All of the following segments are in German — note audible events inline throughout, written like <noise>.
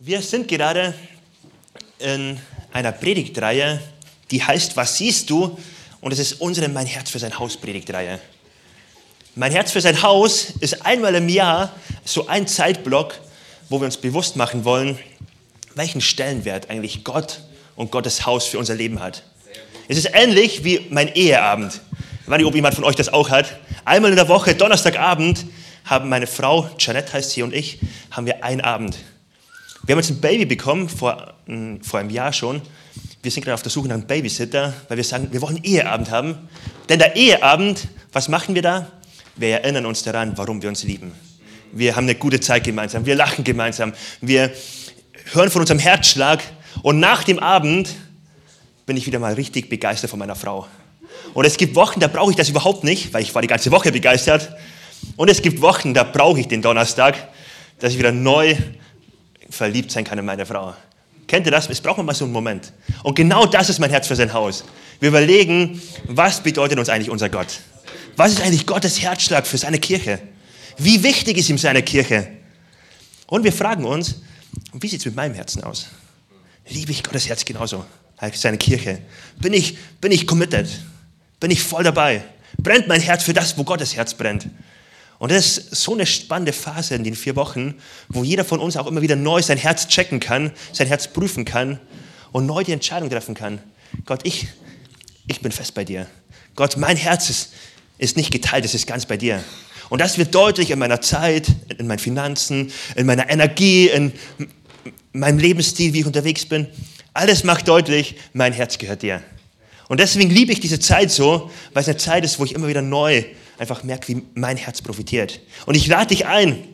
Wir sind gerade in einer Predigtreihe, die heißt Was siehst du? Und es ist unsere Mein Herz für sein Haus Predigtreihe. Mein Herz für sein Haus ist einmal im Jahr so ein Zeitblock, wo wir uns bewusst machen wollen, welchen Stellenwert eigentlich Gott und Gottes Haus für unser Leben hat. Es ist ähnlich wie mein Eheabend. Ich weiß nicht, ob jemand von euch das auch hat. Einmal in der Woche, Donnerstagabend, haben meine Frau, Janette heißt sie und ich, haben wir einen Abend. Wir haben jetzt ein Baby bekommen, vor, hm, vor einem Jahr schon. Wir sind gerade auf der Suche nach einem Babysitter, weil wir sagen, wir wollen einen Eheabend haben. Denn der Eheabend, was machen wir da? Wir erinnern uns daran, warum wir uns lieben. Wir haben eine gute Zeit gemeinsam, wir lachen gemeinsam, wir hören von unserem Herzschlag und nach dem Abend bin ich wieder mal richtig begeistert von meiner Frau. Und es gibt Wochen, da brauche ich das überhaupt nicht, weil ich war die ganze Woche begeistert. Und es gibt Wochen, da brauche ich den Donnerstag, dass ich wieder neu verliebt sein kann in meine Frau. Kennt ihr das? Es braucht mal so einen Moment. Und genau das ist mein Herz für sein Haus. Wir überlegen, was bedeutet uns eigentlich unser Gott? Was ist eigentlich Gottes Herzschlag für seine Kirche? Wie wichtig ist ihm seine Kirche? Und wir fragen uns, wie sieht es mit meinem Herzen aus? Liebe ich Gottes Herz genauso als seine Kirche? Bin ich, bin ich committed? Bin ich voll dabei? Brennt mein Herz für das, wo Gottes Herz brennt? Und das ist so eine spannende Phase in den vier Wochen, wo jeder von uns auch immer wieder neu sein Herz checken kann, sein Herz prüfen kann und neu die Entscheidung treffen kann. Gott, ich, ich bin fest bei dir. Gott, mein Herz ist, ist nicht geteilt, es ist ganz bei dir. Und das wird deutlich in meiner Zeit, in meinen Finanzen, in meiner Energie, in meinem Lebensstil, wie ich unterwegs bin. Alles macht deutlich, mein Herz gehört dir. Und deswegen liebe ich diese Zeit so, weil es eine Zeit ist, wo ich immer wieder neu einfach merke, wie mein Herz profitiert. Und ich lade dich ein,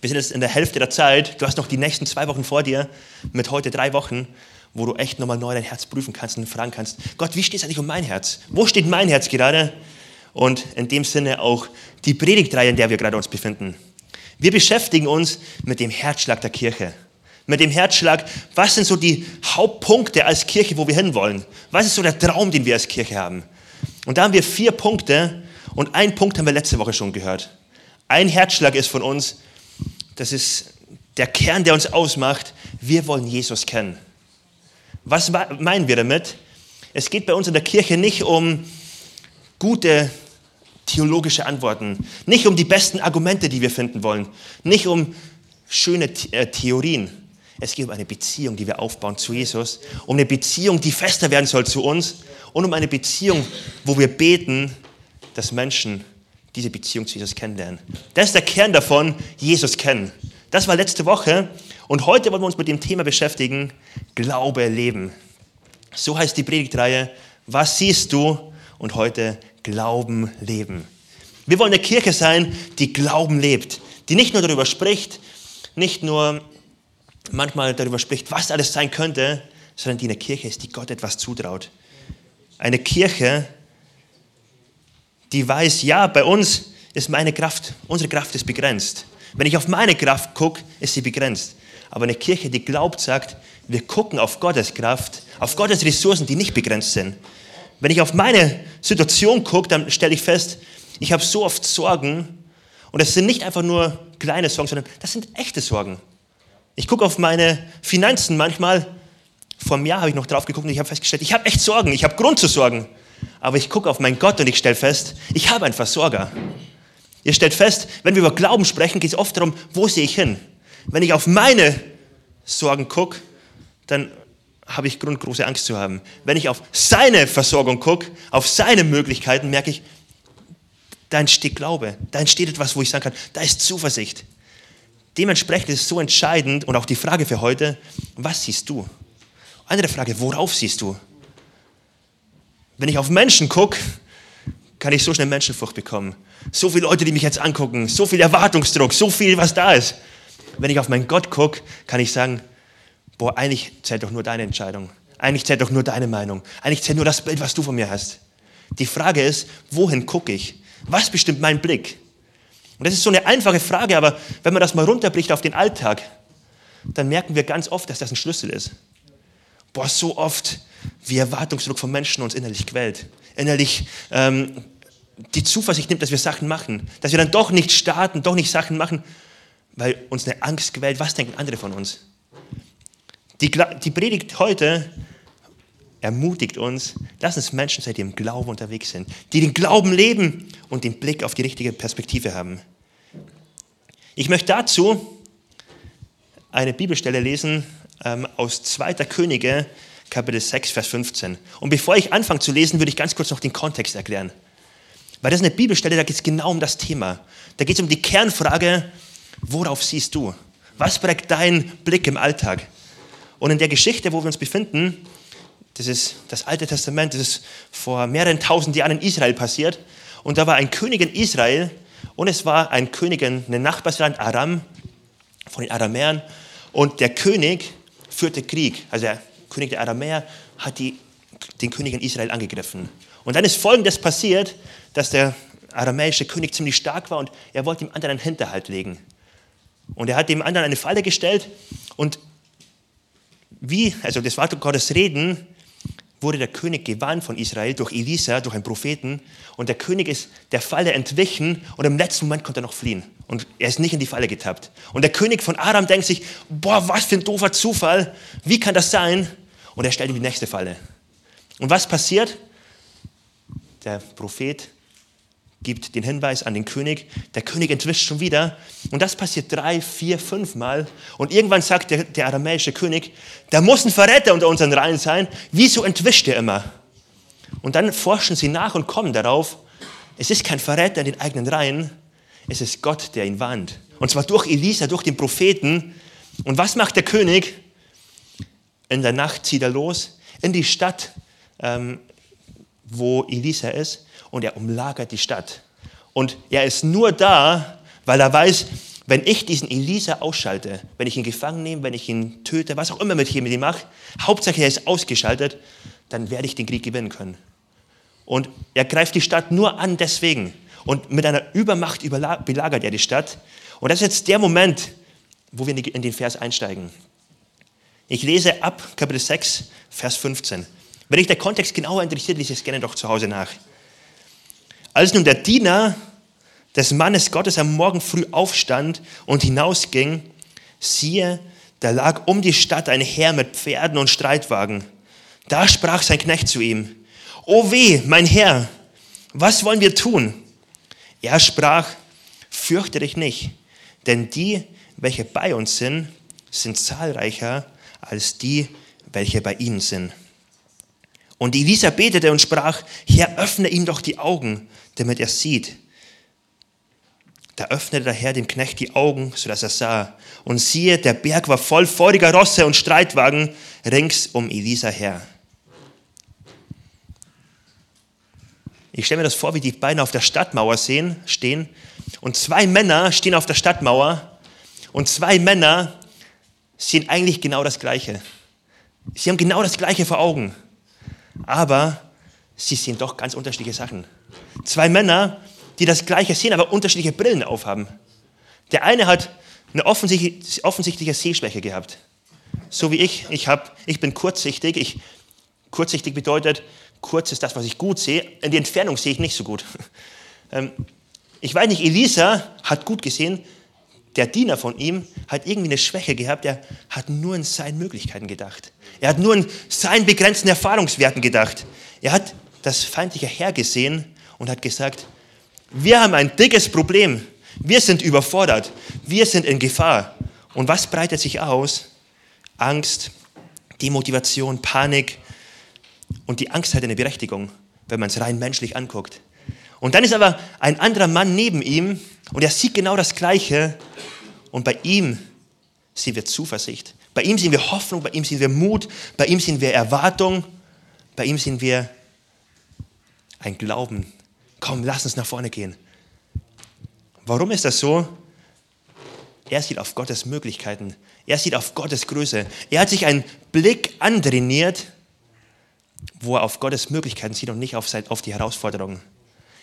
wir sind jetzt in der Hälfte der Zeit, du hast noch die nächsten zwei Wochen vor dir, mit heute drei Wochen, wo du echt nochmal neu dein Herz prüfen kannst und fragen kannst, Gott, wie steht es eigentlich um mein Herz? Wo steht mein Herz gerade? Und in dem Sinne auch die Predigtreihe, in der wir gerade uns befinden. Wir beschäftigen uns mit dem Herzschlag der Kirche. Mit dem Herzschlag, was sind so die Hauptpunkte als Kirche, wo wir hinwollen? Was ist so der Traum, den wir als Kirche haben? Und da haben wir vier Punkte, und ein Punkt haben wir letzte Woche schon gehört. Ein Herzschlag ist von uns, das ist der Kern, der uns ausmacht, wir wollen Jesus kennen. Was meinen wir damit? Es geht bei uns in der Kirche nicht um gute theologische Antworten, nicht um die besten Argumente, die wir finden wollen, nicht um schöne äh, Theorien. Es geht um eine Beziehung, die wir aufbauen zu Jesus, um eine Beziehung, die fester werden soll zu uns und um eine Beziehung, wo wir beten, dass Menschen diese Beziehung zu Jesus kennenlernen. Das ist der Kern davon, Jesus kennen. Das war letzte Woche und heute wollen wir uns mit dem Thema beschäftigen, Glaube leben. So heißt die Predigtreihe, was siehst du? Und heute Glauben leben. Wir wollen eine Kirche sein, die Glauben lebt, die nicht nur darüber spricht, nicht nur manchmal darüber spricht, was alles sein könnte, sondern die eine Kirche ist, die Gott etwas zutraut. Eine Kirche, die weiß, ja, bei uns ist meine Kraft, unsere Kraft ist begrenzt. Wenn ich auf meine Kraft gucke, ist sie begrenzt. Aber eine Kirche, die glaubt, sagt, wir gucken auf Gottes Kraft, auf Gottes Ressourcen, die nicht begrenzt sind. Wenn ich auf meine Situation gucke, dann stelle ich fest, ich habe so oft Sorgen und das sind nicht einfach nur kleine Sorgen, sondern das sind echte Sorgen. Ich gucke auf meine Finanzen manchmal, vor einem Jahr habe ich noch drauf geguckt und ich habe festgestellt, ich habe echt Sorgen, ich habe Grund zu sorgen aber ich gucke auf meinen Gott und ich stelle fest, ich habe einen Versorger. Ihr stellt fest, wenn wir über Glauben sprechen, geht es oft darum, wo sehe ich hin? Wenn ich auf meine Sorgen gucke, dann habe ich Grund, große Angst zu haben. Wenn ich auf seine Versorgung gucke, auf seine Möglichkeiten, merke ich, da entsteht Glaube, da entsteht etwas, wo ich sagen kann, da ist Zuversicht. Dementsprechend ist es so entscheidend und auch die Frage für heute, was siehst du? Andere Frage, worauf siehst du? Wenn ich auf Menschen gucke, kann ich so schnell Menschenfurcht bekommen. So viele Leute, die mich jetzt angucken, so viel Erwartungsdruck, so viel, was da ist. Wenn ich auf meinen Gott gucke, kann ich sagen, boah, eigentlich zählt doch nur deine Entscheidung. Eigentlich zählt doch nur deine Meinung. Eigentlich zählt nur das Bild, was du von mir hast. Die Frage ist, wohin gucke ich? Was bestimmt mein Blick? Und das ist so eine einfache Frage, aber wenn man das mal runterbricht auf den Alltag, dann merken wir ganz oft, dass das ein Schlüssel ist. Boah, so oft wie Erwartungsdruck von Menschen uns innerlich quält. Innerlich ähm, die Zuversicht nimmt, dass wir Sachen machen. Dass wir dann doch nicht starten, doch nicht Sachen machen, weil uns eine Angst quält. Was denken andere von uns? Die, die Predigt heute ermutigt uns, lass uns Menschen sein, die im Glauben unterwegs sind, die den Glauben leben und den Blick auf die richtige Perspektive haben. Ich möchte dazu eine Bibelstelle lesen ähm, aus 2. Könige, Kapitel 6, Vers 15. Und bevor ich anfange zu lesen, würde ich ganz kurz noch den Kontext erklären. Weil das ist eine Bibelstelle, da geht es genau um das Thema. Da geht es um die Kernfrage, worauf siehst du? Was prägt dein Blick im Alltag? Und in der Geschichte, wo wir uns befinden, das ist das Alte Testament, das ist vor mehreren tausend Jahren in Israel passiert. Und da war ein König in Israel und es war ein König in einem Nachbarsland Aram, von den Aramäern. Und der König führte Krieg. Also der König der Aramäer hat die, den König in Israel angegriffen. Und dann ist Folgendes passiert, dass der aramäische König ziemlich stark war und er wollte dem anderen einen Hinterhalt legen. Und er hat dem anderen eine Falle gestellt und wie, also das war Gottes Reden, wurde der König gewarnt von Israel durch Elisa, durch einen Propheten. Und der König ist der Falle entwichen und im letzten Moment konnte er noch fliehen. Und er ist nicht in die Falle getappt. Und der König von Aram denkt sich, boah, was für ein doofer Zufall. Wie kann das sein? Und er stellt ihm die nächste Falle. Und was passiert? Der Prophet gibt den Hinweis an den König. Der König entwischt schon wieder. Und das passiert drei, vier, fünf Mal. Und irgendwann sagt der, der aramäische König, da muss ein Verräter unter unseren Reihen sein. Wieso entwischt er immer? Und dann forschen sie nach und kommen darauf, es ist kein Verräter in den eigenen Reihen, es ist Gott, der ihn warnt. Und zwar durch Elisa, durch den Propheten. Und was macht der König? In der Nacht zieht er los in die Stadt, ähm, wo Elisa ist und er umlagert die Stadt. Und er ist nur da, weil er weiß, wenn ich diesen Elisa ausschalte, wenn ich ihn gefangen nehme, wenn ich ihn töte, was auch immer mit ihm mache, Hauptsache er ist ausgeschaltet, dann werde ich den Krieg gewinnen können. Und er greift die Stadt nur an deswegen. Und mit einer Übermacht belagert er die Stadt. Und das ist jetzt der Moment, wo wir in den Vers einsteigen. Ich lese ab Kapitel 6, Vers 15. Wenn dich der Kontext genauer interessiert, lese es gerne doch zu Hause nach. Als nun der Diener des Mannes Gottes am Morgen früh aufstand und hinausging, siehe, da lag um die Stadt ein Herr mit Pferden und Streitwagen. Da sprach sein Knecht zu ihm, O weh, mein Herr, was wollen wir tun? Er sprach, fürchte dich nicht, denn die, welche bei uns sind, sind zahlreicher als die, welche bei ihnen sind. Und Elisa betete und sprach, Herr, öffne ihm doch die Augen, damit er sieht. Da öffnete der Herr dem Knecht die Augen, sodass er sah. Und siehe, der Berg war voll feuriger Rosse und Streitwagen rings um Elisa her. Ich stelle mir das vor, wie die beiden auf der Stadtmauer sehen, stehen. Und zwei Männer stehen auf der Stadtmauer. Und zwei Männer sehen eigentlich genau das Gleiche. Sie haben genau das Gleiche vor Augen. Aber sie sehen doch ganz unterschiedliche Sachen. Zwei Männer, die das Gleiche sehen, aber unterschiedliche Brillen aufhaben. Der eine hat eine offensichtliche, offensichtliche Sehschwäche gehabt. So wie ich. Ich, hab, ich bin kurzsichtig. Ich, kurzsichtig bedeutet, kurz ist das, was ich gut sehe. In die Entfernung sehe ich nicht so gut. <laughs> Ähm, ich weiß nicht, Elisa hat gut gesehen. Der Diener von ihm hat irgendwie eine Schwäche gehabt. Er hat nur in seinen Möglichkeiten gedacht. Er hat nur in seinen begrenzten Erfahrungswerten gedacht. Er hat das feindliche Heer gesehen und hat gesagt, wir haben ein dickes Problem. Wir sind überfordert. Wir sind in Gefahr. Und was breitet sich aus? Angst, Demotivation, Panik. Und die Angst hat eine Berechtigung, wenn man es rein menschlich anguckt. Und dann ist aber ein anderer Mann neben ihm und er sieht genau das Gleiche. Und bei ihm sehen wir Zuversicht. Bei ihm sehen wir Hoffnung, bei ihm sehen wir Mut, bei ihm sehen wir Erwartung, bei ihm sehen wir ein Glauben. Komm, lass uns nach vorne gehen. Warum ist das so? Er sieht auf Gottes Möglichkeiten. Er sieht auf Gottes Größe. Er hat sich einen Blick antrainiert, wo er auf Gottes Möglichkeiten sieht und nicht auf, auf die Herausforderungen.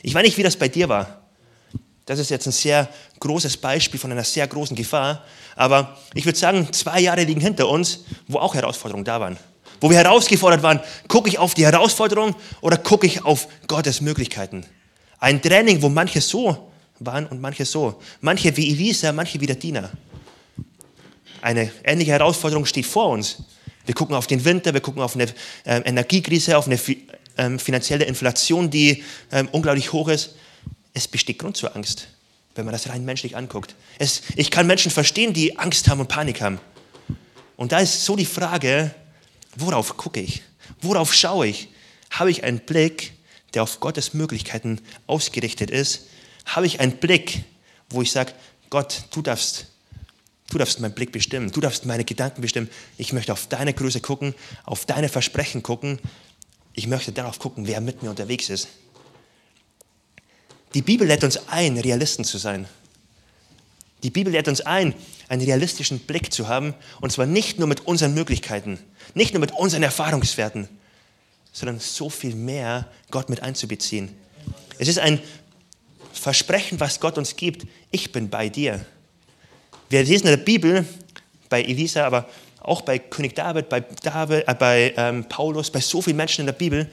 Ich weiß nicht, wie das bei dir war. Das ist jetzt ein sehr großes Beispiel von einer sehr großen Gefahr. Aber ich würde sagen, zwei Jahre liegen hinter uns, wo auch Herausforderungen da waren wo wir herausgefordert waren, gucke ich auf die Herausforderung oder gucke ich auf Gottes Möglichkeiten. Ein Training, wo manche so waren und manche so. Manche wie Elisa, manche wie der Diener. Eine ähnliche Herausforderung steht vor uns. Wir gucken auf den Winter, wir gucken auf eine äh, Energiekrise, auf eine fi ähm, finanzielle Inflation, die ähm, unglaublich hoch ist. Es besteht Grund zur Angst, wenn man das rein menschlich anguckt. Es, ich kann Menschen verstehen, die Angst haben und Panik haben. Und da ist so die Frage, worauf gucke ich? Worauf schaue ich? Habe ich einen Blick, der auf Gottes Möglichkeiten ausgerichtet ist? Habe ich einen Blick, wo ich sage, Gott, du darfst, du darfst meinen Blick bestimmen, du darfst meine Gedanken bestimmen. Ich möchte auf deine Größe gucken, auf deine Versprechen gucken. Ich möchte darauf gucken, wer mit mir unterwegs ist. Die Bibel lädt uns ein, Realisten zu sein. Die Bibel lädt uns ein, einen realistischen Blick zu haben, und zwar nicht nur mit unseren Möglichkeiten, nicht nur mit unseren Erfahrungswerten, sondern so viel mehr Gott mit einzubeziehen. Es ist ein Versprechen, was Gott uns gibt. Ich bin bei dir. Wir lesen in der Bibel, bei Elisa, aber auch bei König David, bei, David, äh, bei ähm, Paulus, bei so vielen Menschen in der Bibel,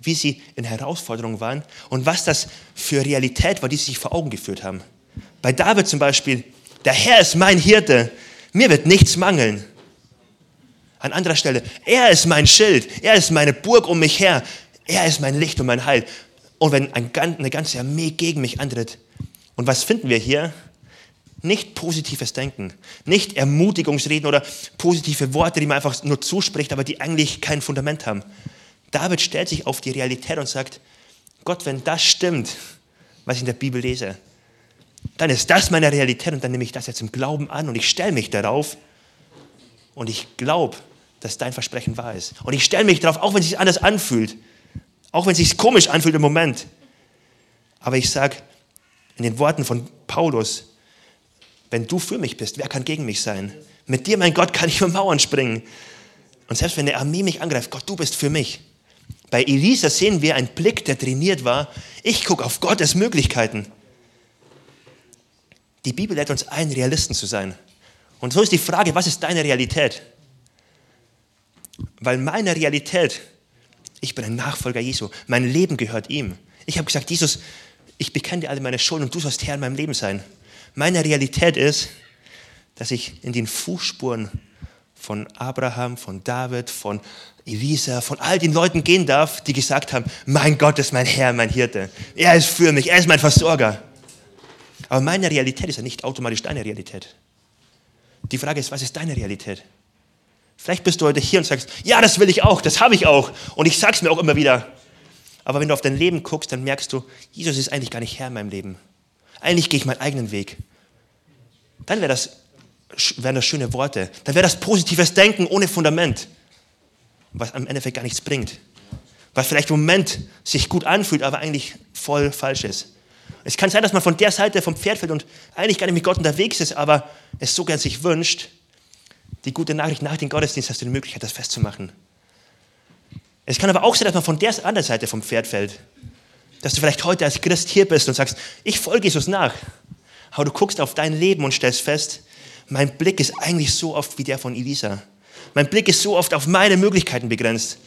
wie sie in Herausforderungen waren und was das für Realität war, die sie sich vor Augen geführt haben. Bei David zum Beispiel, der Herr ist mein Hirte, mir wird nichts mangeln. An anderer Stelle, er ist mein Schild, er ist meine Burg um mich her, er ist mein Licht und mein Heil. Und wenn eine ganze Armee gegen mich antritt, und was finden wir hier? Nicht positives Denken, nicht Ermutigungsreden oder positive Worte, die man einfach nur zuspricht, aber die eigentlich kein Fundament haben. David stellt sich auf die Realität und sagt, Gott, wenn das stimmt, was ich in der Bibel lese, dann ist das meine Realität und dann nehme ich das jetzt im Glauben an und ich stelle mich darauf und ich glaube, dass dein Versprechen wahr ist. Und ich stelle mich darauf, auch wenn es sich anders anfühlt, auch wenn es sich komisch anfühlt im Moment. Aber ich sage in den Worten von Paulus, wenn du für mich bist, wer kann gegen mich sein? Mit dir, mein Gott, kann ich über Mauern springen. Und selbst wenn eine Armee mich angreift, Gott, du bist für mich. Bei Elisa sehen wir einen Blick, der trainiert war. Ich gucke auf Gottes Möglichkeiten. Die Bibel lädt uns ein, Realisten zu sein. Und so ist die Frage, was ist deine Realität? Weil meine Realität, ich bin ein Nachfolger Jesu, mein Leben gehört ihm. Ich habe gesagt, Jesus, ich bekenne dir alle meine Schulden und du sollst Herr in meinem Leben sein. Meine Realität ist, dass ich in den Fußspuren von Abraham, von David, von Elisa, von all den Leuten gehen darf, die gesagt haben, mein Gott ist mein Herr, mein Hirte. Er ist für mich, er ist mein Versorger. Aber meine Realität ist ja nicht automatisch deine Realität. Die Frage ist, was ist deine Realität? Vielleicht bist du heute hier und sagst, ja, das will ich auch, das habe ich auch. Und ich sage es mir auch immer wieder. Aber wenn du auf dein Leben guckst, dann merkst du, Jesus ist eigentlich gar nicht Herr in meinem Leben. Eigentlich gehe ich meinen eigenen Weg. Dann wäre das, wären das schöne Worte. Dann wäre das positives Denken ohne Fundament, was am Endeffekt gar nichts bringt. Was vielleicht im Moment sich gut anfühlt, aber eigentlich voll falsch ist. Es kann sein, dass man von der Seite vom Pferd fällt und eigentlich gar nicht mit Gott unterwegs ist, aber es so gern sich wünscht. Die gute Nachricht nach dem Gottesdienst hast du die Möglichkeit, das festzumachen. Es kann aber auch sein, dass man von der anderen Seite vom Pferd fällt. Dass du vielleicht heute als Christ hier bist und sagst, ich folge Jesus nach. Aber du guckst auf dein Leben und stellst fest, mein Blick ist eigentlich so oft wie der von Elisa. Mein Blick ist so oft auf meine Möglichkeiten begrenzt.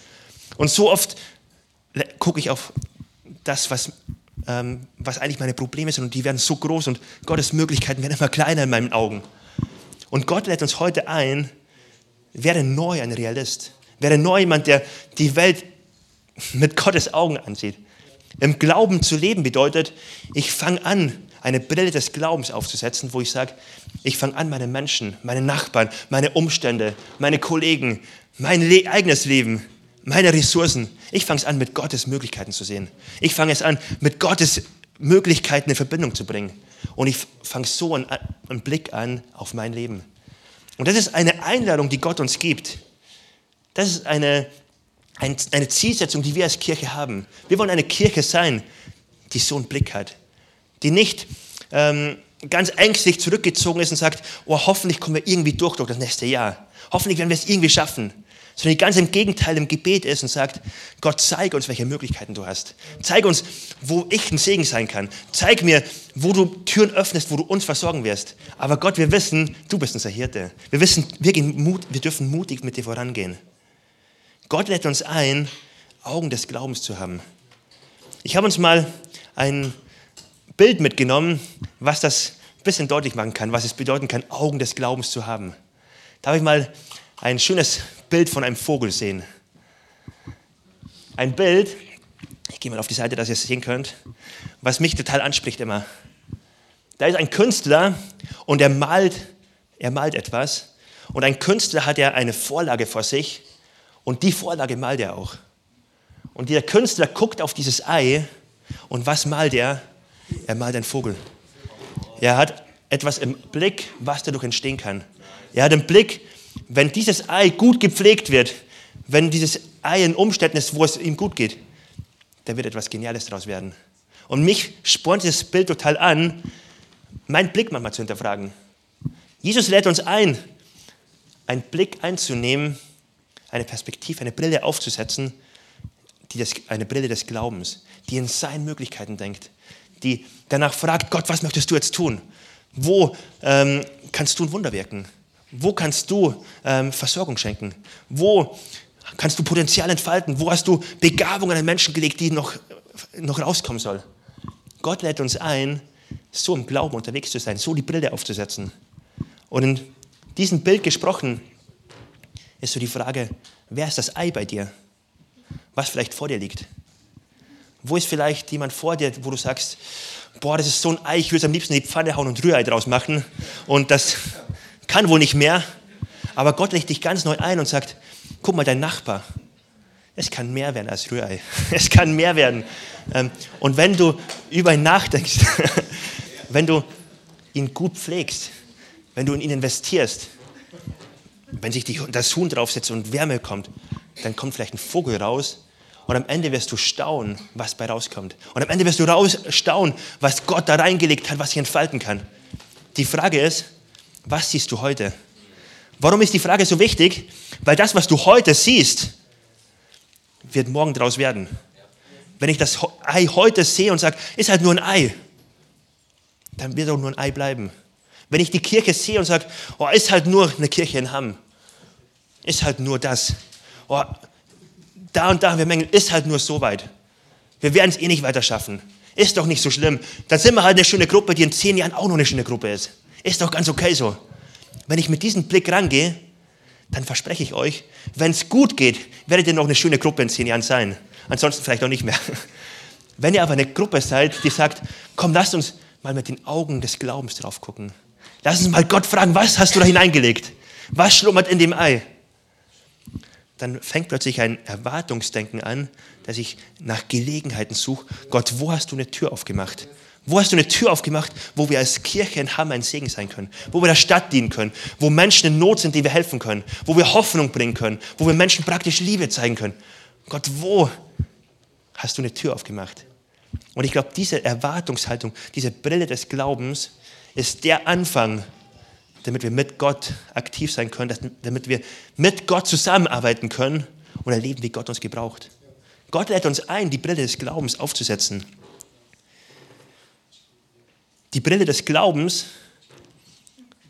Und so oft gucke ich auf das, was ähm, was eigentlich meine Probleme sind und die werden so groß und Gottes Möglichkeiten werden immer kleiner in meinen Augen. Und Gott lädt uns heute ein, werde neu ein Realist. Werde neu jemand, der die Welt mit Gottes Augen ansieht. Im Glauben zu leben bedeutet, ich fange an, eine Brille des Glaubens aufzusetzen, wo ich sage, ich fange an, meine Menschen, meine Nachbarn, meine Umstände, meine Kollegen, mein Le eigenes Leben meine Ressourcen. Ich fange es an, mit Gottes Möglichkeiten zu sehen. Ich fange es an, mit Gottes Möglichkeiten in Verbindung zu bringen. Und ich fange so einen, einen Blick an auf mein Leben. Und das ist eine Einladung, die Gott uns gibt. Das ist eine, eine Zielsetzung, die wir als Kirche haben. Wir wollen eine Kirche sein, die so einen Blick hat. Die nicht ähm, ganz ängstlich zurückgezogen ist und sagt, oh, hoffentlich kommen wir irgendwie durch durch das nächste Jahr. Hoffentlich werden wir es irgendwie schaffen sondern die ganz im Gegenteil im Gebet ist und sagt, Gott, zeig uns, welche Möglichkeiten du hast. Zeig uns, wo ich ein Segen sein kann. Zeig mir, wo du Türen öffnest, wo du uns versorgen wirst. Aber Gott, wir wissen, du bist unser Hirte. Wir wissen, wir, Mut, wir dürfen mutig mit dir vorangehen. Gott lädt uns ein, Augen des Glaubens zu haben. Ich habe uns mal ein Bild mitgenommen, was das ein bisschen deutlich machen kann, was es bedeuten kann, Augen des Glaubens zu haben. Da habe ich mal ein schönes Bild von einem Vogel sehen. Ein Bild, ich gehe mal auf die Seite, dass ihr es sehen könnt, was mich total anspricht immer. Da ist ein Künstler und er malt, er malt etwas. Und ein Künstler hat ja eine Vorlage vor sich und die Vorlage malt er auch. Und dieser Künstler guckt auf dieses Ei und was malt er? Er malt einen Vogel. Er hat etwas im Blick, was dadurch entstehen kann. Er hat im Blick, wenn dieses Ei gut gepflegt wird, wenn dieses Ei in Umständen ist, wo es ihm gut geht, da wird etwas Geniales daraus werden. Und mich spornt dieses Bild total an, meinen Blick manchmal zu hinterfragen. Jesus lädt uns ein, einen Blick einzunehmen, eine Perspektive, eine Brille aufzusetzen, die das, eine Brille des Glaubens, die in seinen Möglichkeiten denkt, die danach fragt, Gott, was möchtest du jetzt tun? Wo ähm, kannst du ein Wunder wirken? Wo kannst du ähm, Versorgung schenken? Wo kannst du Potenzial entfalten? Wo hast du Begabungen an Menschen gelegt, die noch, noch rauskommen soll? Gott lädt uns ein, so im Glauben unterwegs zu sein, so die Brille aufzusetzen. Und in diesem Bild gesprochen ist so die Frage, wer ist das Ei bei dir? Was vielleicht vor dir liegt? Wo ist vielleicht jemand vor dir, wo du sagst, boah, das ist so ein Ei, ich würde es am liebsten in die Pfanne hauen und Rührei draus machen und das kann wohl nicht mehr. Aber Gott legt dich ganz neu ein und sagt, guck mal, dein Nachbar, es kann mehr werden als Rührei. <laughs> Es kann mehr werden. Ähm, und wenn du über ihn nachdenkst, <laughs> wenn du ihn gut pflegst, wenn du in ihn investierst, wenn sich das Huhn draufsetzt und Wärme kommt, dann kommt vielleicht ein Vogel raus und am Ende wirst du staunen, was bei rauskommt. Und am Ende wirst du raus staunen, was Gott da reingelegt hat, was sich entfalten kann. Die Frage ist, was siehst du heute? Warum ist die Frage so wichtig? Weil das, was du heute siehst, wird morgen daraus werden. Wenn ich das Ei heute sehe und sage, ist halt nur ein Ei, dann wird auch nur ein Ei bleiben. Wenn ich die Kirche sehe und sage, oh, ist halt nur eine Kirche in Hamm, ist halt nur das. Oh, da und da haben wir Mängel, ist halt nur so weit. Wir werden es eh nicht weiter schaffen. Ist doch nicht so schlimm. Dann sind wir halt eine schöne Gruppe, die in zehn Jahren auch noch eine schöne Gruppe ist. Ist doch ganz okay so. Wenn ich mit diesem Blick rangehe, dann verspreche ich euch, wenn es gut geht, werdet ihr noch eine schöne Gruppe in zehn Jahren sein. Ansonsten vielleicht auch nicht mehr. <laughs> Wenn ihr aber eine Gruppe seid, die sagt, komm, lasst uns mal mit den Augen des Glaubens drauf gucken. Lass uns mal Gott fragen, was hast du da hineingelegt? Was schlummert in dem Ei? Dann fängt plötzlich ein Erwartungsdenken an, dass ich nach Gelegenheiten suche. Gott, wo hast du eine Tür aufgemacht? Wo hast du eine Tür aufgemacht, wo wir als Kirche in Hamm ein Segen sein können? Wo wir der Stadt dienen können? Wo Menschen in Not sind, die wir helfen können? Wo wir Hoffnung bringen können? Wo wir Menschen praktisch Liebe zeigen können? Gott, wo hast du eine Tür aufgemacht? Und ich glaube, diese Erwartungshaltung, diese Brille des Glaubens ist der Anfang, damit wir mit Gott aktiv sein können, damit wir mit Gott zusammenarbeiten können und erleben, wie Gott uns gebraucht. Gott lädt uns ein, die Brille des Glaubens aufzusetzen. Die Brille des Glaubens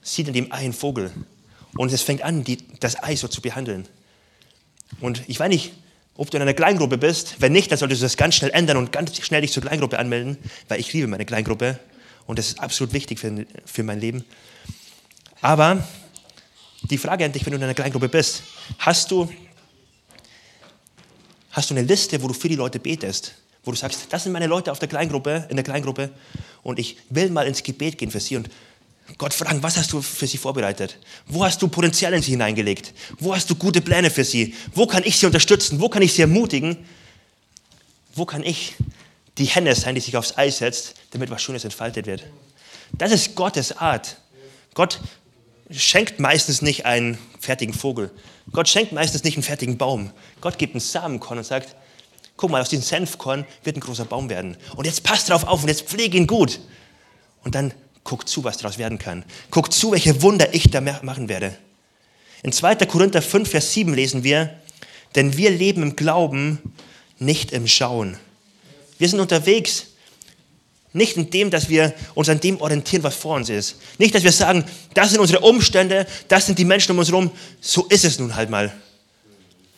sieht in dem Ei einen Vogel. Und es fängt an, die, das Ei so zu behandeln. Und ich weiß nicht, ob du in einer Kleingruppe bist. Wenn nicht, dann solltest du das ganz schnell ändern und ganz schnell dich zur Kleingruppe anmelden, weil ich liebe meine Kleingruppe und das ist absolut wichtig für, für mein Leben. Aber die Frage an dich, wenn du in einer Kleingruppe bist, hast du, hast du eine Liste, wo du für die Leute betest? Wo du sagst, das sind meine Leute auf der Kleingruppe, in der Kleingruppe und ich will mal ins Gebet gehen für sie und Gott fragen, was hast du für sie vorbereitet? Wo hast du Potenzial in sie hineingelegt? Wo hast du gute Pläne für sie? Wo kann ich sie unterstützen? Wo kann ich sie ermutigen? Wo kann ich die Hände sein, die sich aufs Eis setzt, damit was Schönes entfaltet wird? Das ist Gottes Art. Gott schenkt meistens nicht einen fertigen Vogel. Gott schenkt meistens nicht einen fertigen Baum. Gott gibt einen Samenkorn und sagt, guck mal, aus diesem Senfkorn wird ein großer Baum werden. Und jetzt passt drauf auf und jetzt pflege ihn gut. Und dann guck zu, was daraus werden kann. Guck zu, welche Wunder ich da machen werde. In 2. Korinther 5, Vers 7 lesen wir, denn wir leben im Glauben, nicht im Schauen. Wir sind unterwegs nicht in dem, dass wir uns an dem orientieren, was vor uns ist. Nicht, dass wir sagen, das sind unsere Umstände, das sind die Menschen um uns herum, so ist es nun halt mal.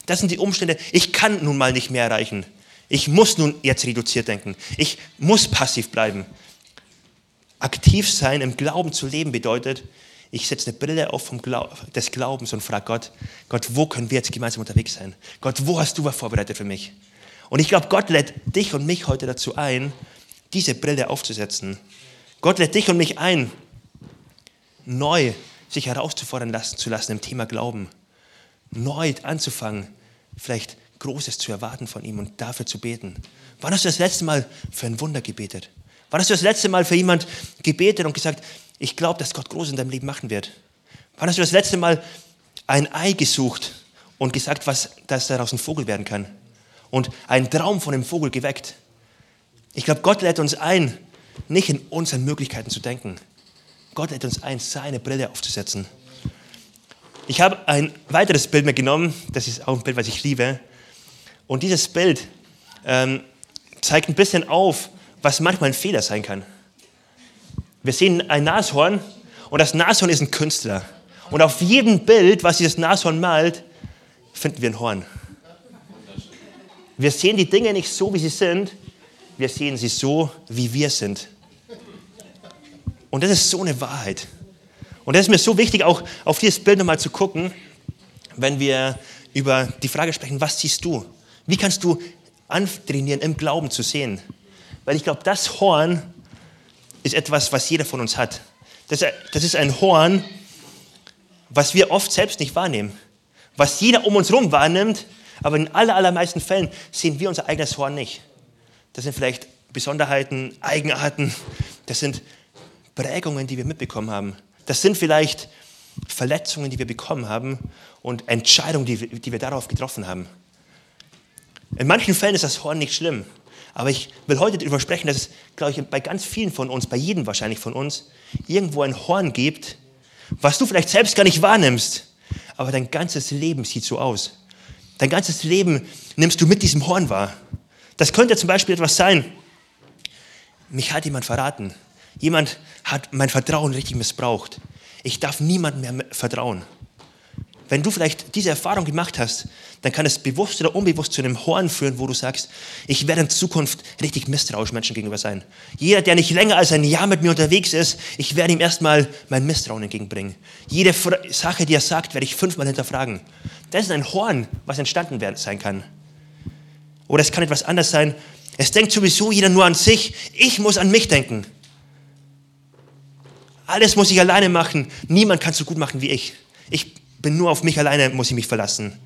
Das sind die Umstände, ich kann nun mal nicht mehr erreichen. Ich muss nun jetzt reduziert denken. Ich muss passiv bleiben. Aktiv sein, im Glauben zu leben bedeutet, ich setze eine Brille auf vom Glaub des Glaubens und frage Gott, Gott, wo können wir jetzt gemeinsam unterwegs sein? Gott, wo hast du was vorbereitet für mich? Und ich glaube, Gott lädt dich und mich heute dazu ein, diese Brille aufzusetzen. Gott lädt dich und mich ein, neu sich herauszufordern lassen, zu lassen im Thema Glauben. Neu anzufangen, vielleicht Großes zu erwarten von ihm und dafür zu beten. Wann hast du das letzte Mal für ein Wunder gebetet? Wann hast du das letzte Mal für jemand gebetet und gesagt, ich glaube, dass Gott groß in deinem Leben machen wird? Wann hast du das letzte Mal ein Ei gesucht und gesagt, was, dass daraus ein Vogel werden kann? Und einen Traum von einem Vogel geweckt? Ich glaube, Gott lädt uns ein, nicht in unseren Möglichkeiten zu denken. Gott lädt uns ein, seine Brille aufzusetzen. Ich habe ein weiteres Bild mitgenommen, das ist auch ein Bild, was ich liebe. Und dieses Bild ähm, zeigt ein bisschen auf, was manchmal ein Fehler sein kann. Wir sehen ein Nashorn und das Nashorn ist ein Künstler. Und auf jedem Bild, was dieses Nashorn malt, finden wir ein Horn. Wir sehen die Dinge nicht so, wie sie sind, wir sehen sie so, wie wir sind. Und das ist so eine Wahrheit. Und das ist mir so wichtig, auch auf dieses Bild nochmal zu gucken, wenn wir über die Frage sprechen, was siehst du? Wie kannst du antrainieren, im Glauben zu sehen? Weil ich glaube, das Horn ist etwas, was jeder von uns hat. Das, das ist ein Horn, was wir oft selbst nicht wahrnehmen. Was jeder um uns herum wahrnimmt, aber in aller, allermeisten Fällen sehen wir unser eigenes Horn nicht. Das sind vielleicht Besonderheiten, Eigenarten, das sind Prägungen, die wir mitbekommen haben. Das sind vielleicht Verletzungen, die wir bekommen haben und Entscheidungen, die, die wir darauf getroffen haben. In manchen Fällen ist das Horn nicht schlimm. Aber ich will heute darüber sprechen, dass es, glaube ich, bei ganz vielen von uns, bei jedem wahrscheinlich von uns, irgendwo ein Horn gibt, was du vielleicht selbst gar nicht wahrnimmst. Aber dein ganzes Leben sieht so aus. Dein ganzes Leben nimmst du mit diesem Horn wahr. Das könnte zum Beispiel etwas sein. Mich hat jemand verraten. Jemand hat mein Vertrauen richtig missbraucht. Ich darf niemandem mehr vertrauen. Wenn du vielleicht diese Erfahrung gemacht hast, dann kann es bewusst oder unbewusst zu einem Horn führen, wo du sagst, ich werde in Zukunft richtig misstrauisch Menschen gegenüber sein. Jeder, der nicht länger als ein Jahr mit mir unterwegs ist, ich werde ihm erstmal mein Misstrauen entgegenbringen. Jede Sache, die er sagt, werde ich fünfmal hinterfragen. Das ist ein Horn, was entstanden sein kann. Oder es kann etwas anderes sein. Es denkt sowieso jeder nur an sich. Ich muss an mich denken. Alles muss ich alleine machen. Niemand kann es so gut machen wie ich. Ich bin nur auf mich alleine, muss ich mich verlassen.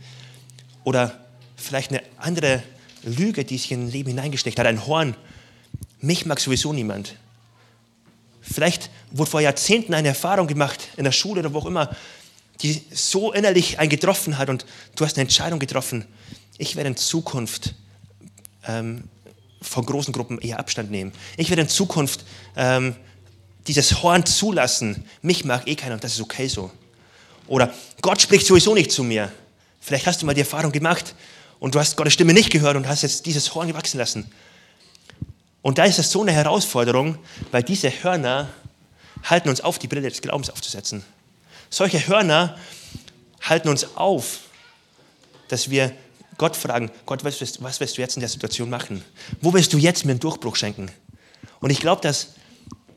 Oder vielleicht eine andere Lüge, die sich in ein Leben hineingesteckt hat, ein Horn. Mich mag sowieso niemand. Vielleicht wurde vor Jahrzehnten eine Erfahrung gemacht, in der Schule oder wo auch immer, die so innerlich einen getroffen hat und du hast eine Entscheidung getroffen. Ich werde in Zukunft ähm, von großen Gruppen eher Abstand nehmen. Ich werde in Zukunft ähm, dieses Horn zulassen. Mich mag eh keiner und das ist okay so. Oder Gott spricht sowieso nicht zu mir. Vielleicht hast du mal die Erfahrung gemacht und du hast Gottes Stimme nicht gehört und hast jetzt dieses Horn gewachsen lassen. Und da ist es so eine Herausforderung, weil diese Hörner halten uns auf, die Brille des Glaubens aufzusetzen. Solche Hörner halten uns auf, dass wir Gott fragen, Gott, was willst, was willst du jetzt in der Situation machen? Wo willst du jetzt mir einen Durchbruch schenken? Und ich glaube, dass,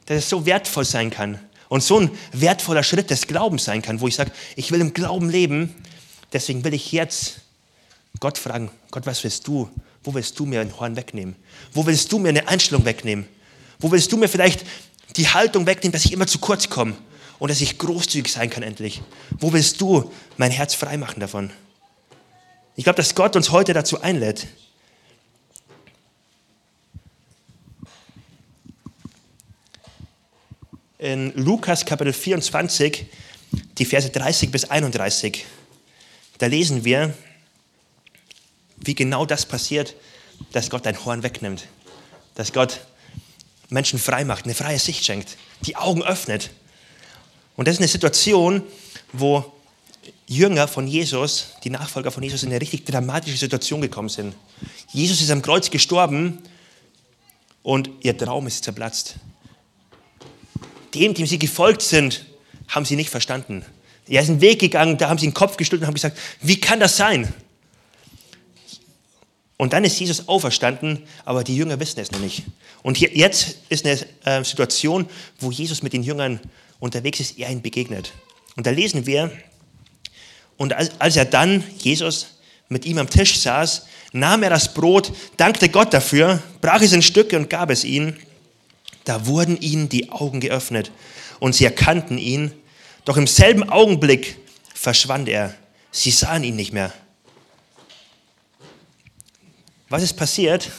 dass es so wertvoll sein kann, und so ein wertvoller Schritt des Glaubens sein kann, wo ich sage, ich will im Glauben leben, deswegen will ich jetzt Gott fragen, Gott, was willst du? Wo willst du mir ein Horn wegnehmen? Wo willst du mir eine Einstellung wegnehmen? Wo willst du mir vielleicht die Haltung wegnehmen, dass ich immer zu kurz komme und dass ich großzügig sein kann endlich? Wo willst du mein Herz frei machen davon? Ich glaube, dass Gott uns heute dazu einlädt, in Lukas Kapitel 24, die Verse 30 bis 31. Da lesen wir, wie genau das passiert, dass Gott dein Horn wegnimmt, dass Gott Menschen frei macht, eine freie Sicht schenkt, die Augen öffnet. Und das ist eine Situation, wo Jünger von Jesus, die Nachfolger von Jesus, in eine richtig dramatische Situation gekommen sind. Jesus ist am Kreuz gestorben und ihr Traum ist zerplatzt dem, dem sie gefolgt sind, haben sie nicht verstanden. Er ist einen Weg gegangen, da haben sie den Kopf geschüttelt und haben gesagt, wie kann das sein? Und dann ist Jesus auferstanden, aber die Jünger wissen es noch nicht. Und jetzt ist eine äh, Situation, wo Jesus mit den Jüngern unterwegs ist, er ihnen begegnet. Und da lesen wir, und als, als er dann, Jesus, mit ihm am Tisch saß, nahm er das Brot, dankte Gott dafür, brach es in Stücke und gab es ihnen. Da wurden ihnen die Augen geöffnet und sie erkannten ihn. Doch im selben Augenblick verschwand er. Sie sahen ihn nicht mehr. Was ist passiert?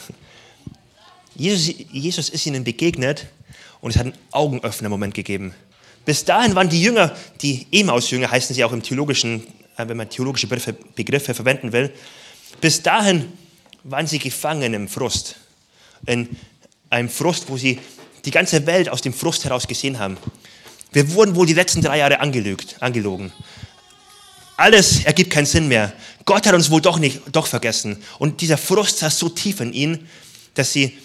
Jesus, Jesus ist ihnen begegnet und es hat einen Augenöffner-Moment gegeben. Bis dahin waren die Jünger, die Emaus-Jünger heißen sie auch im theologischen, äh, wenn man theologische Begriffe, Begriffe verwenden will, bis dahin waren sie gefangen im Frust. In einem Frust, wo sie die ganze Welt aus dem Frust heraus gesehen haben. Wir wurden wohl die letzten drei Jahre angelügt, angelogen. Alles ergibt keinen Sinn mehr. Gott hat uns wohl doch nicht, doch vergessen. Und dieser Frust saß so tief in ihnen, dass sie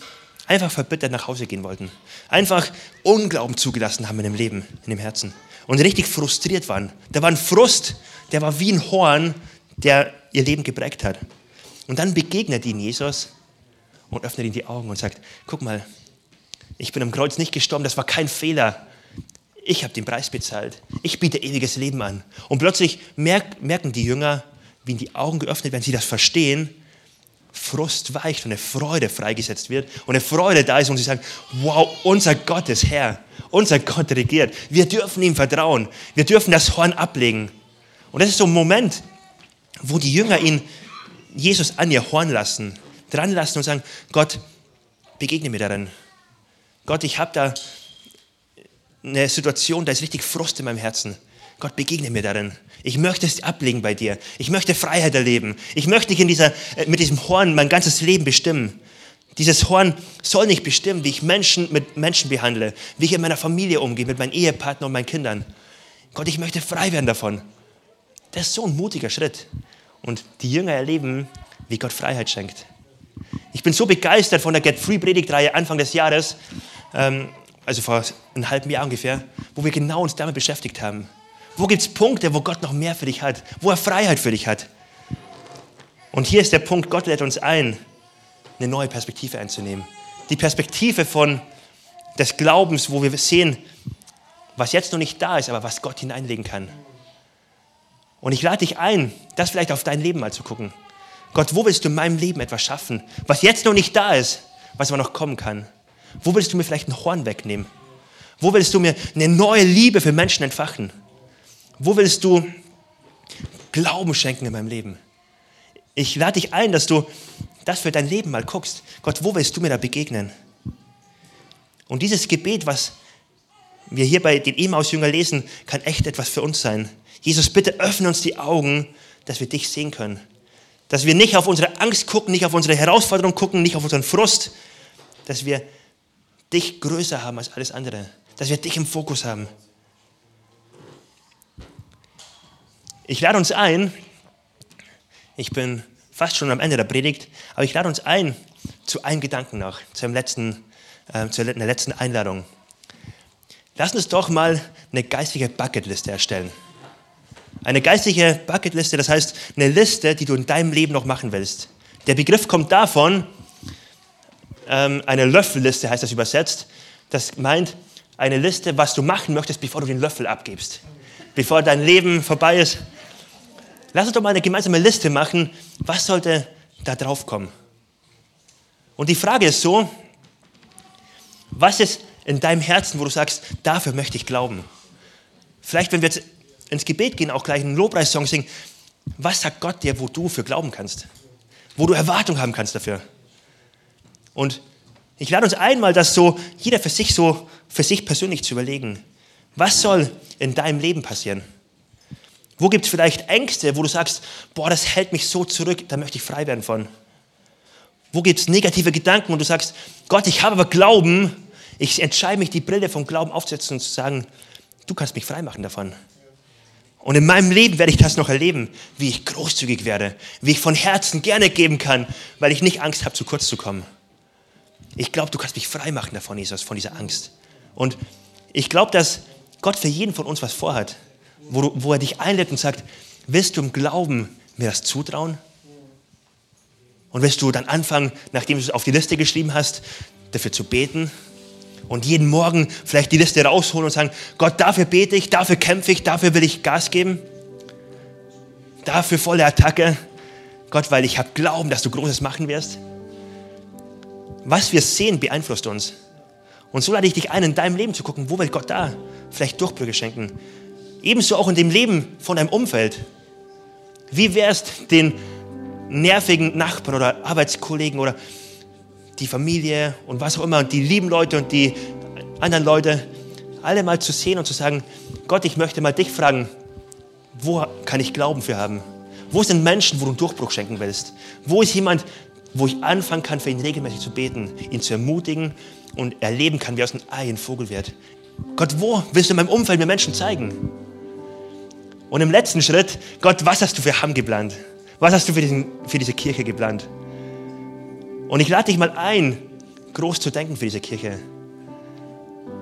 einfach verbittert nach Hause gehen wollten. Einfach Unglauben zugelassen haben in dem Leben, in dem Herzen. Und richtig frustriert waren. Da war ein Frust, der war wie ein Horn, der ihr Leben geprägt hat. Und dann begegnet ihnen Jesus und öffnet ihnen die Augen und sagt, guck mal, ich bin am Kreuz nicht gestorben, das war kein Fehler. Ich habe den Preis bezahlt. Ich biete ewiges Leben an. Und plötzlich merken die Jünger, wie ihnen die Augen geöffnet werden, sie das verstehen Frust weicht und eine Freude freigesetzt wird und eine Freude da ist und sie sagen, wow, unser Gott ist Herr, unser Gott regiert. Wir dürfen ihm vertrauen, wir dürfen das Horn ablegen. Und das ist so ein Moment, wo die Jünger ihn, Jesus an ihr Horn lassen, dran lassen und sagen, Gott, begegne mir darin. Gott, ich habe da eine Situation, da ist richtig Frust in meinem Herzen. Gott, begegne mir darin. Ich möchte es ablegen bei dir. Ich möchte Freiheit erleben. Ich möchte dich in dieser, äh, mit diesem Horn mein ganzes Leben bestimmen. Dieses Horn soll nicht bestimmen, wie ich Menschen mit Menschen behandle, wie ich in meiner Familie umgehe, mit meinem Ehepartner und meinen Kindern. Gott, ich möchte frei werden davon. Das ist so ein mutiger Schritt. Und die Jünger erleben, wie Gott Freiheit schenkt. Ich bin so begeistert von der Get Free Predigtreihe Anfang des Jahres, ähm, also vor einem halben Jahr ungefähr, wo wir genau uns damit beschäftigt haben. Wo gibt es Punkte, wo Gott noch mehr für dich hat, wo er Freiheit für dich hat? Und hier ist der Punkt, Gott lädt uns ein, eine neue Perspektive einzunehmen. Die Perspektive von des Glaubens, wo wir sehen, was jetzt noch nicht da ist, aber was Gott hineinlegen kann. Und ich lade dich ein, das vielleicht auf dein Leben mal zu gucken. Gott, wo willst du in meinem Leben etwas schaffen, was jetzt noch nicht da ist, was aber noch kommen kann? Wo willst du mir vielleicht ein Horn wegnehmen? Wo willst du mir eine neue Liebe für Menschen entfachen? Wo willst du Glauben schenken in meinem Leben? Ich lade dich ein, dass du das für dein Leben mal guckst. Gott, wo willst du mir da begegnen? Und dieses Gebet, was wir hier bei den Emaus-Jünger lesen, kann echt etwas für uns sein. Jesus, bitte öffne uns die Augen, dass wir dich sehen können. Dass wir nicht auf unsere Angst gucken, nicht auf unsere Herausforderung gucken, nicht auf unseren Frust. Dass wir dich größer haben als alles andere. Dass wir dich im Fokus haben. Ich lade uns ein, ich bin fast schon am Ende der Predigt, aber ich lade uns ein zu einem Gedanken noch, zum letzten, äh, zu der letzten Einladung. Lass uns doch mal eine geistige Bucketliste erstellen. Eine geistige Bucketliste, das heißt eine Liste, die du in deinem Leben noch machen willst. Der Begriff kommt davon, ähm, eine Löffelliste heißt das übersetzt. Das meint eine Liste, was du machen möchtest, bevor du den Löffel abgibst. Bevor dein Leben vorbei ist, Lass uns doch mal eine gemeinsame Liste machen, was sollte da drauf kommen. Und die Frage ist so, was ist in deinem Herzen, wo du sagst, dafür möchte ich glauben? Vielleicht, wenn wir jetzt ins Gebet gehen, auch gleich einen Lobpreissong singen, was sagt Gott dir, wo du für glauben kannst? Wo du Erwartung haben kannst dafür? Und ich lade uns einmal, das so, jeder für sich so, für sich persönlich zu überlegen. Was soll in deinem Leben passieren? Wo gibt es vielleicht Ängste, wo du sagst, boah, das hält mich so zurück, da möchte ich frei werden von? Wo gibt es negative Gedanken und du sagst, Gott, ich habe aber Glauben, ich entscheide mich, die Brille vom Glauben aufzusetzen und zu sagen, du kannst mich frei machen davon. Und in meinem Leben werde ich das noch erleben, wie ich großzügig werde, wie ich von Herzen gerne geben kann, weil ich nicht Angst habe, zu kurz zu kommen. Ich glaube, du kannst mich frei machen davon, Jesus, von dieser Angst. Und ich glaube, dass Gott für jeden von uns was vorhat wo, wo er dich einlädt und sagt, willst du im Glauben mir das zutrauen? Und willst du dann anfangen, nachdem du es auf die Liste geschrieben hast, dafür zu beten? und jeden Morgen vielleicht die Liste rausholen und sagen, Gott, dafür bete ich, dafür kämpfe ich, dafür will ich Gas geben, dafür volle Attacke. Gott, weil ich habe Glauben, dass du Großes machen wirst. Was wir sehen, beeinflusst uns. Und so lade ich dich ein, in deinem Leben zu gucken, wo will Gott da vielleicht Durchbrüche schenken. Ebenso auch in dem Leben von deinem Umfeld. Wie wärst den nervigen Nachbarn oder Arbeitskollegen oder die Familie und was auch immer und die lieben Leute und die anderen Leute alle mal zu sehen und zu sagen, Gott, ich möchte mal dich fragen, wo kann ich Glauben für haben? Wo sind Menschen, wo du einen Durchbruch schenken willst? Wo ist jemand, wo ich anfangen kann, für ihn regelmäßig zu beten, ihn zu ermutigen und erleben kann, wie aus einem Ei ein Vogel wird? Gott, wo willst du in meinem Umfeld mir Menschen zeigen? Und im letzten Schritt, Gott, was hast du für Hamm geplant? Was hast du für, diesen, für diese Kirche geplant? Und ich lade dich mal ein, groß zu denken für diese Kirche.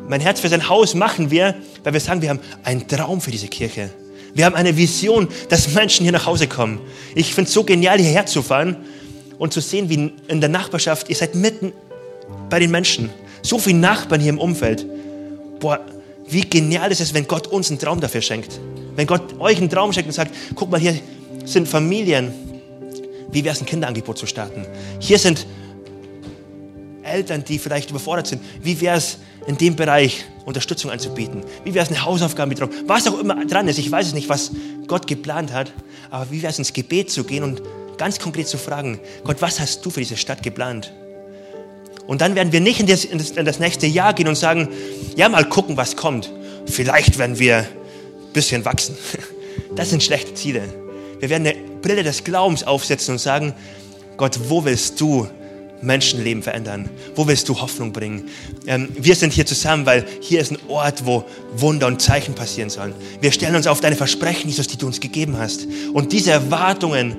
Mein Herz für sein Haus machen wir, weil wir sagen, wir haben einen Traum für diese Kirche. Wir haben eine Vision, dass Menschen hier nach Hause kommen. Ich finde es so genial, hierher zu fahren und zu sehen, wie in der Nachbarschaft, ihr seid mitten bei den Menschen. So viele Nachbarn hier im Umfeld. Boah, wie genial ist es, wenn Gott uns einen Traum dafür schenkt. Wenn Gott euch einen Traum schenkt und sagt, guck mal, hier sind Familien, wie wäre es, ein Kinderangebot zu starten? Hier sind Eltern, die vielleicht überfordert sind. Wie wäre es, in dem Bereich Unterstützung anzubieten? Wie wäre es, eine Hausaufgabe mit Was auch immer dran ist. Ich weiß es nicht, was Gott geplant hat. Aber wie wäre es, ins Gebet zu gehen und ganz konkret zu fragen, Gott, was hast du für diese Stadt geplant? Und dann werden wir nicht in das, in das, in das nächste Jahr gehen und sagen, ja, mal gucken, was kommt. Vielleicht werden wir ein bisschen wachsen. <laughs> Das sind schlechte Ziele. Wir werden eine Brille des Glaubens aufsetzen und sagen, Gott, wo willst du Menschenleben verändern? Wo willst du Hoffnung bringen? Ähm, wir sind hier zusammen, weil hier ist ein Ort, wo Wunder und Zeichen passieren sollen. Wir stellen uns auf deine Versprechen, Jesus, die du uns gegeben hast. Und diese Erwartungen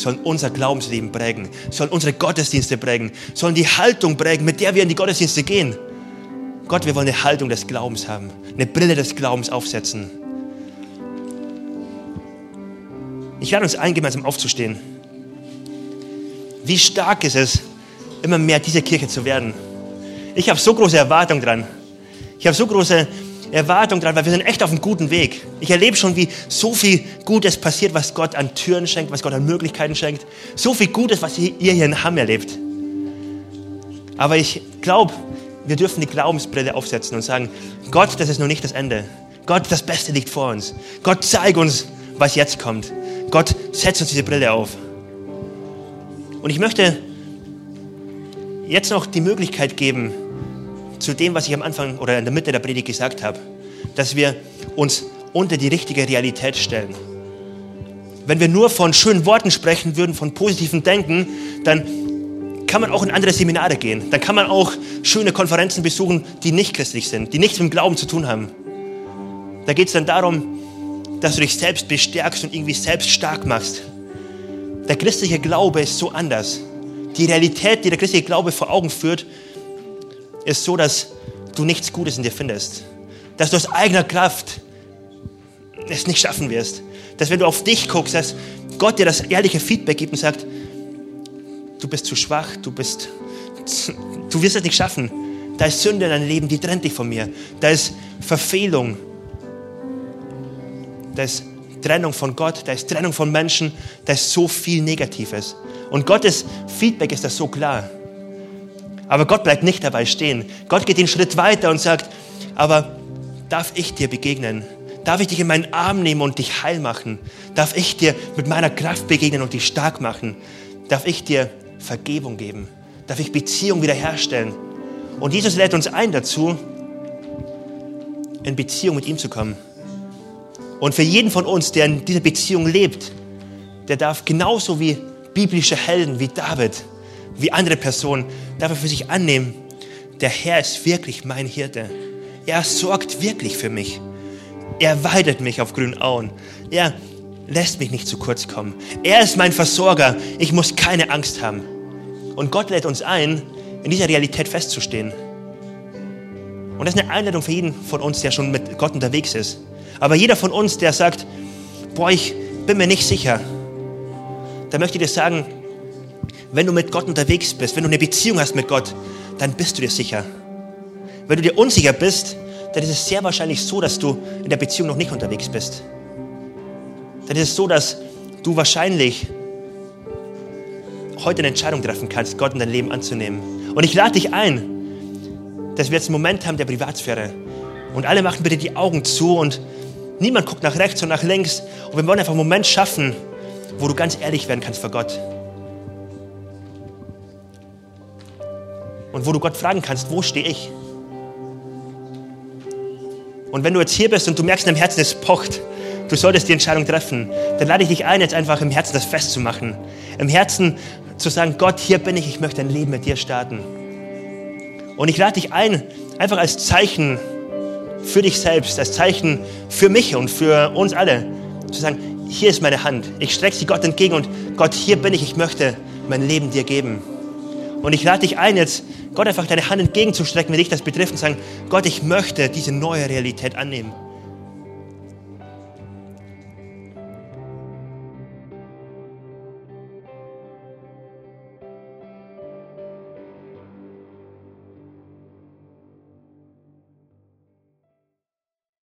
sollen unser Glaubensleben prägen, sollen unsere Gottesdienste prägen, sollen die Haltung prägen, mit der wir in die Gottesdienste gehen. Gott, wir wollen eine Haltung des Glaubens haben, eine Brille des Glaubens aufsetzen. Ich lade uns ein, gemeinsam aufzustehen. Wie stark ist es, immer mehr diese Kirche zu werden. Ich habe so große Erwartungen dran. Ich habe so große Erwartungen dran, weil wir sind echt auf einem guten Weg. Ich erlebe schon, wie so viel Gutes passiert, was Gott an Türen schenkt, was Gott an Möglichkeiten schenkt. So viel Gutes, was ihr hier in Hamm erlebt. Aber ich glaube, wir dürfen die Glaubensbrille aufsetzen und sagen, Gott, das ist noch nicht das Ende. Gott, das Beste liegt vor uns. Gott, zeig uns, was jetzt kommt. Gott, setz uns diese Brille auf. Und ich möchte jetzt noch die Möglichkeit geben, zu dem, was ich am Anfang oder in der Mitte der Predigt gesagt habe, dass wir uns unter die richtige Realität stellen. Wenn wir nur von schönen Worten sprechen würden, von positiven Denken, dann kann man auch in andere Seminare gehen. Dann kann man auch schöne Konferenzen besuchen, die nicht christlich sind, die nichts mit dem Glauben zu tun haben. Da geht es dann darum, dass du dich selbst bestärkst und irgendwie selbst stark machst. Der christliche Glaube ist so anders. Die Realität, die der christliche Glaube vor Augen führt, ist so, dass du nichts Gutes in dir findest. Dass du aus eigener Kraft es nicht schaffen wirst. Dass wenn du auf dich guckst, dass Gott dir das ehrliche Feedback gibt und sagt, du bist zu schwach, du bist, du wirst es nicht schaffen. Da ist Sünde in deinem Leben, die trennt dich von mir. Da ist Verfehlung, da ist Trennung von Gott, da ist Trennung von Menschen, da ist so viel Negatives. Und Gottes Feedback ist das so klar. Aber Gott bleibt nicht dabei stehen. Gott geht den Schritt weiter und sagt, aber darf ich dir begegnen? Darf ich dich in meinen Arm nehmen und dich heil machen? Darf ich dir mit meiner Kraft begegnen und dich stark machen? Darf ich dir Vergebung geben? Darf ich Beziehung wiederherstellen? Und Jesus lädt uns ein dazu, in Beziehung mit ihm zu kommen. Und für jeden von uns, der in dieser Beziehung lebt, der darf genauso wie biblische Helden, wie David, wie andere Personen, darf er für sich annehmen, der Herr ist wirklich mein Hirte. Er sorgt wirklich für mich. Er weidet mich auf grünen Auen. Er lässt mich nicht zu kurz kommen. Er ist mein Versorger. Ich muss keine Angst haben. Und Gott lädt uns ein, in dieser Realität festzustehen. Und das ist eine Einladung für jeden von uns, der schon mit Gott unterwegs ist. Aber jeder von uns, der sagt, boah, ich bin mir nicht sicher, da möchte ich dir sagen, wenn du mit Gott unterwegs bist, wenn du eine Beziehung hast mit Gott, dann bist du dir sicher. Wenn du dir unsicher bist, dann ist es sehr wahrscheinlich so, dass du in der Beziehung noch nicht unterwegs bist. Dann ist es so, dass du wahrscheinlich heute eine Entscheidung treffen kannst, Gott in dein Leben anzunehmen. Und ich lade dich ein, dass wir jetzt einen Moment haben der Privatsphäre. Und alle machen bitte die Augen zu und niemand guckt nach rechts und nach links. Und wir wollen einfach einen Moment schaffen, wo du ganz ehrlich werden kannst vor Gott. Und wo du Gott fragen kannst, wo stehe ich? Und wenn du jetzt hier bist und du merkst in deinem Herzen, es pocht, du solltest die Entscheidung treffen, dann lade ich dich ein, jetzt einfach im Herzen das festzumachen. Im Herzen zu sagen, Gott, hier bin ich, ich möchte ein Leben mit dir starten. Und ich lade dich ein, einfach als Zeichen für dich selbst, als Zeichen für mich und für uns alle, zu sagen, hier ist meine Hand. Ich strecke sie Gott entgegen und Gott, hier bin ich, ich möchte mein Leben dir geben. Und ich lade dich ein, jetzt Gott einfach deine Hand entgegenzustrecken, wenn dich das betrifft, und sagen, Gott, ich möchte diese neue Realität annehmen.